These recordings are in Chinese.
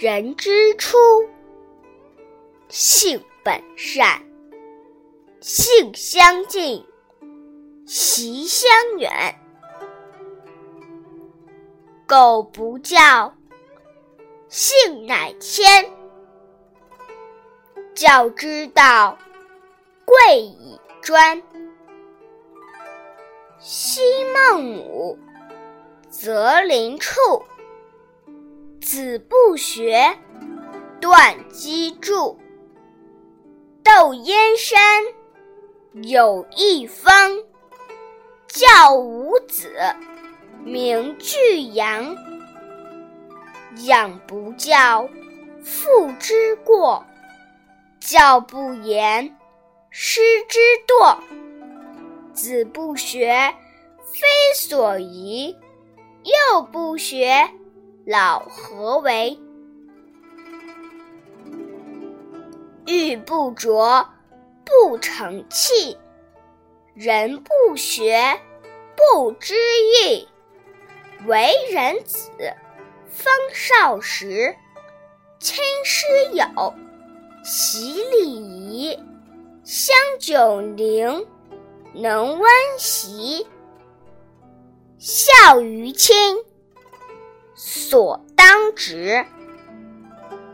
人之初，性本善，性相近，习相远。苟不教，性乃迁。教之道，贵以专。昔孟母，择邻处。子不学，断机杼。窦燕山，有义方。教五子，名俱扬。养不教，父之过；教不严，师之惰。子不学，非所宜；幼不学，老何为？玉不琢，不成器；人不学，不知义。为人子，方少时，亲师友，习礼仪，香九龄，能温席。孝于亲，所当执；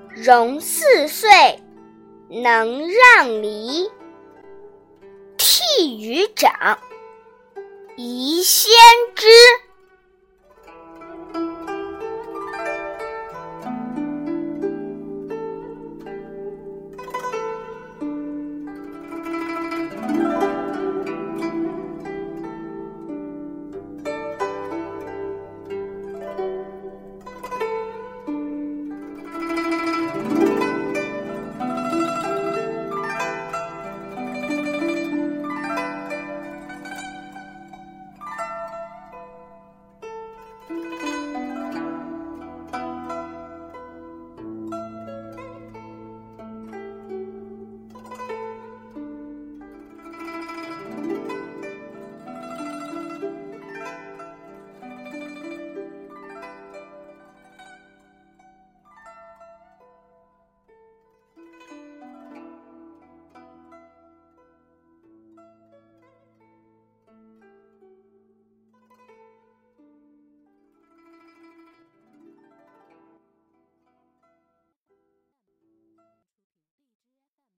融四岁，能让梨。悌于长，宜先知。